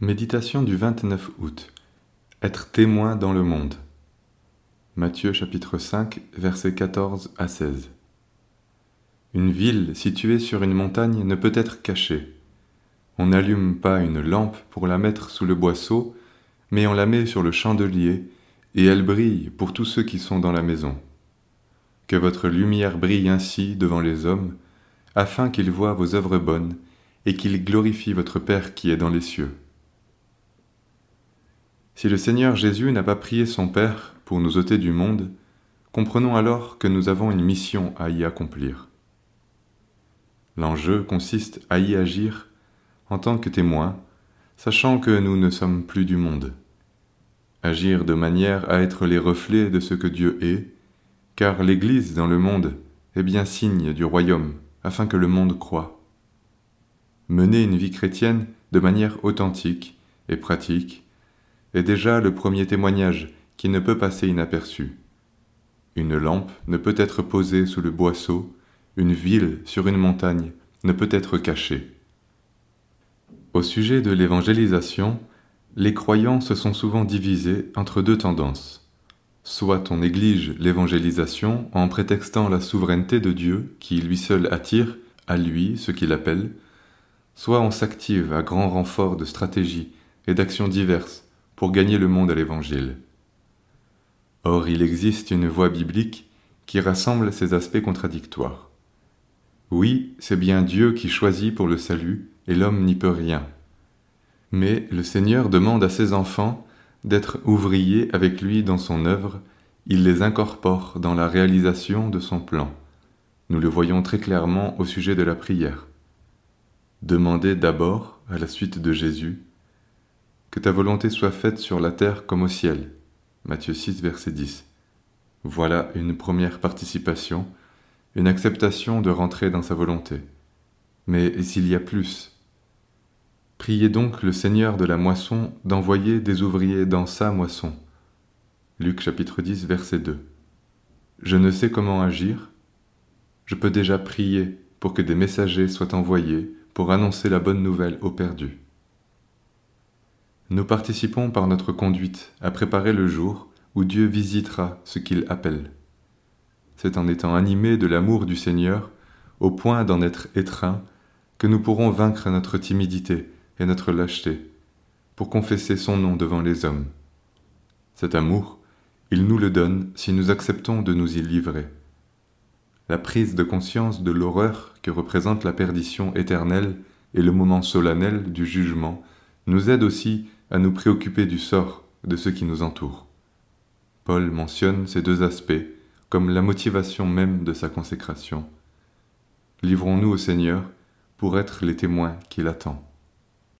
Méditation du 29 août. Être témoin dans le monde. Matthieu chapitre 5 versets 14 à 16. Une ville située sur une montagne ne peut être cachée. On n'allume pas une lampe pour la mettre sous le boisseau, mais on la met sur le chandelier, et elle brille pour tous ceux qui sont dans la maison. Que votre lumière brille ainsi devant les hommes, afin qu'ils voient vos œuvres bonnes, et qu'ils glorifient votre Père qui est dans les cieux. Si le Seigneur Jésus n'a pas prié son Père pour nous ôter du monde, comprenons alors que nous avons une mission à y accomplir. L'enjeu consiste à y agir en tant que témoin, sachant que nous ne sommes plus du monde. Agir de manière à être les reflets de ce que Dieu est, car l'Église dans le monde est bien signe du royaume, afin que le monde croie. Mener une vie chrétienne de manière authentique et pratique est déjà le premier témoignage qui ne peut passer inaperçu. Une lampe ne peut être posée sous le boisseau, une ville sur une montagne ne peut être cachée. Au sujet de l'évangélisation, les croyants se sont souvent divisés entre deux tendances. Soit on néglige l'évangélisation en prétextant la souveraineté de Dieu qui lui seul attire à lui ce qu'il appelle, soit on s'active à grand renfort de stratégies et d'actions diverses pour gagner le monde à l'Évangile. Or, il existe une voie biblique qui rassemble ces aspects contradictoires. Oui, c'est bien Dieu qui choisit pour le salut, et l'homme n'y peut rien. Mais le Seigneur demande à ses enfants d'être ouvriers avec lui dans son œuvre, il les incorpore dans la réalisation de son plan. Nous le voyons très clairement au sujet de la prière. Demandez d'abord, à la suite de Jésus, que ta volonté soit faite sur la terre comme au ciel. Matthieu 6, verset 10. Voilà une première participation, une acceptation de rentrer dans sa volonté. Mais s'il y a plus Priez donc le Seigneur de la moisson d'envoyer des ouvriers dans sa moisson. Luc chapitre 10, verset 2. Je ne sais comment agir. Je peux déjà prier pour que des messagers soient envoyés pour annoncer la bonne nouvelle aux perdus. Nous participons par notre conduite à préparer le jour où Dieu visitera ce qu'il appelle. C'est en étant animés de l'amour du Seigneur, au point d'en être étreints, que nous pourrons vaincre notre timidité et notre lâcheté, pour confesser son nom devant les hommes. Cet amour, il nous le donne si nous acceptons de nous y livrer. La prise de conscience de l'horreur que représente la perdition éternelle et le moment solennel du jugement nous aide aussi à nous préoccuper du sort de ceux qui nous entourent. Paul mentionne ces deux aspects comme la motivation même de sa consécration. Livrons-nous au Seigneur pour être les témoins qu'il attend.